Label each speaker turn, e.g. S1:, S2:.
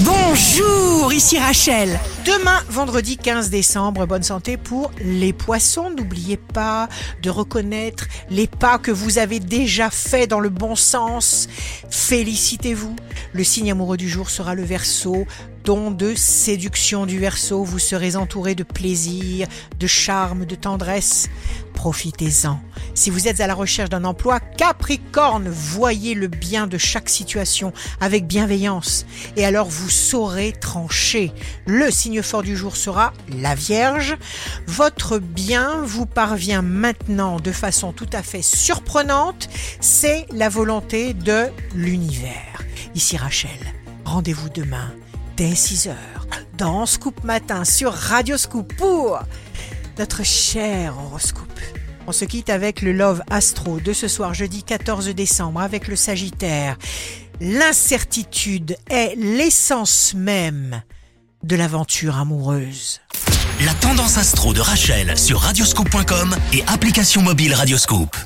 S1: Bonjour, ici Rachel. Demain, vendredi 15 décembre, bonne santé pour les poissons. N'oubliez pas de reconnaître les pas que vous avez déjà faits dans le bon sens. Félicitez-vous. Le signe amoureux du jour sera le verso don de séduction du verso, vous serez entouré de plaisir, de charme, de tendresse. Profitez-en. Si vous êtes à la recherche d'un emploi, Capricorne, voyez le bien de chaque situation avec bienveillance et alors vous saurez trancher. Le signe fort du jour sera la Vierge. Votre bien vous parvient maintenant de façon tout à fait surprenante. C'est la volonté de l'univers. Ici Rachel. Rendez-vous demain dès 6 heures dans Scoop Matin sur Radio Scoop pour notre cher horoscope. On se quitte avec le Love Astro de ce soir jeudi 14 décembre avec le Sagittaire. L'incertitude est l'essence même de l'aventure amoureuse.
S2: La tendance astro de Rachel sur radioscope.com et application mobile Radioscope.